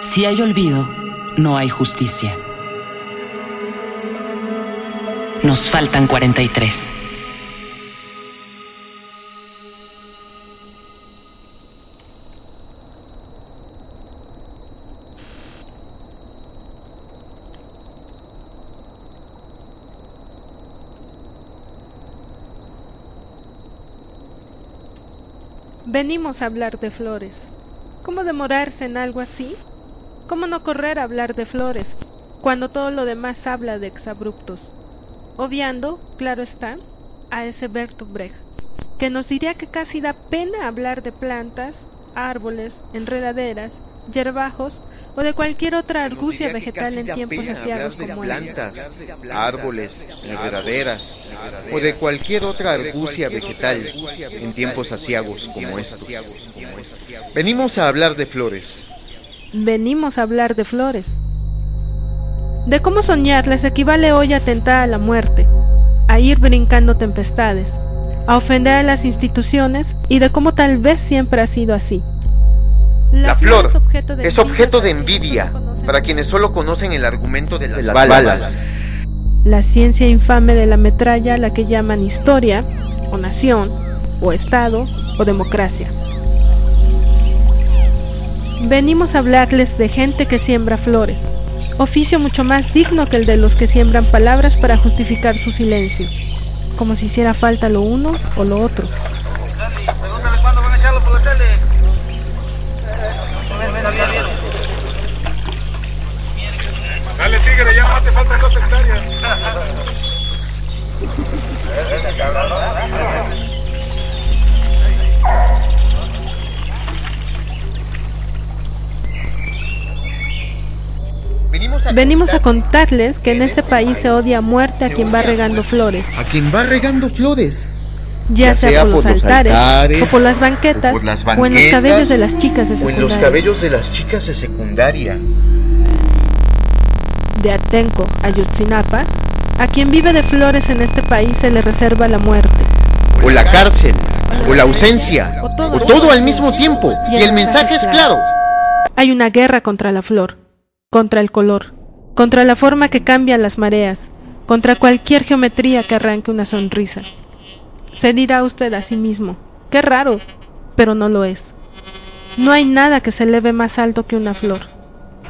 Si hay olvido, no hay justicia. Nos faltan 43. Venimos a hablar de flores. ¿Cómo demorarse en algo así? ¿Cómo no correr a hablar de flores cuando todo lo demás habla de exabruptos? Obviando, claro está, a ese Bertolt Brecht, que nos diría que casi da pena hablar de plantas, árboles, enredaderas, yerbajos o de cualquier otra argucia vegetal en tiempos asiagos como plantas, árboles, enredaderas o de cualquier otra argucia vegetal en tiempos asiagos como estos. Venimos a hablar de flores. Venimos a hablar de flores. De cómo soñarles equivale hoy a tentar a la muerte, a ir brincando tempestades, a ofender a las instituciones y de cómo tal vez siempre ha sido así. La, flor es objeto de, envidia para quienes solo conocen el argumento de las, balas. La ciencia infame de la metralla la que llaman historia, o nación, o Estado, o democracia. Venimos a hablarles de gente que siembra flores, oficio mucho más digno que el de los que siembran palabras para justificar su silencio, como si hiciera falta lo uno o lo otro. Dale, tigre, ya no hace falta dos hectáreas. Venimos a contarles que en este país se odia a muerte a quien va regando flores. A quien va regando flores. Ya, sea, por, los, altares, o por las banquetas, o, en los cabellos de las chicas de secundaria. O en los cabellos de las chicas de secundaria. De Atenco a Yotzinapa, a quien vive de flores en este país se le reserva la muerte. O la cárcel, o la ausencia, o todo, o todo al mismo tiempo. Y el mensaje es claro. Hay una guerra contra la flor, contra el color, contra la forma que cambia las mareas, contra cualquier geometría que arranque una sonrisa. Se dirá usted a sí mismo, qué raro, pero no lo es. No hay nada que se eleve más alto que una flor.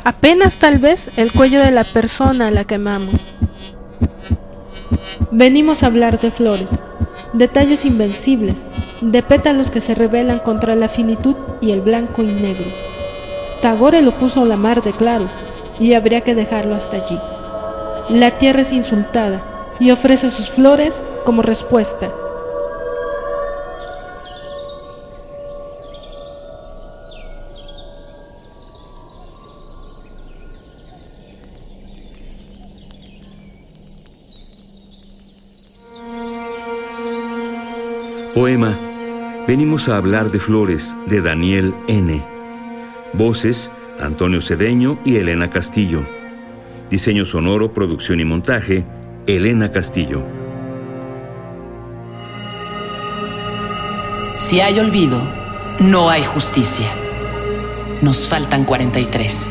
Apenas tal vez el cuello de la persona a la que amamos. Venimos a hablar de flores, detalles invencibles, de pétalos que se rebelan contra la finitud y el blanco y negro. Tagore lo puso la mar de claro, y habría que dejarlo hasta allí. La tierra es insultada y ofrece sus flores como respuesta. Poema Venimos a hablar de flores de Daniel N. Voces Antonio Cedeño y Elena Castillo. Diseño sonoro, producción y montaje, Elena Castillo. Si hay olvido, no hay justicia. Nos faltan 43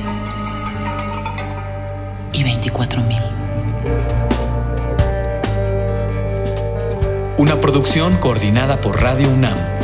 y 24 mil. Una producción coordinada por Radio UNAM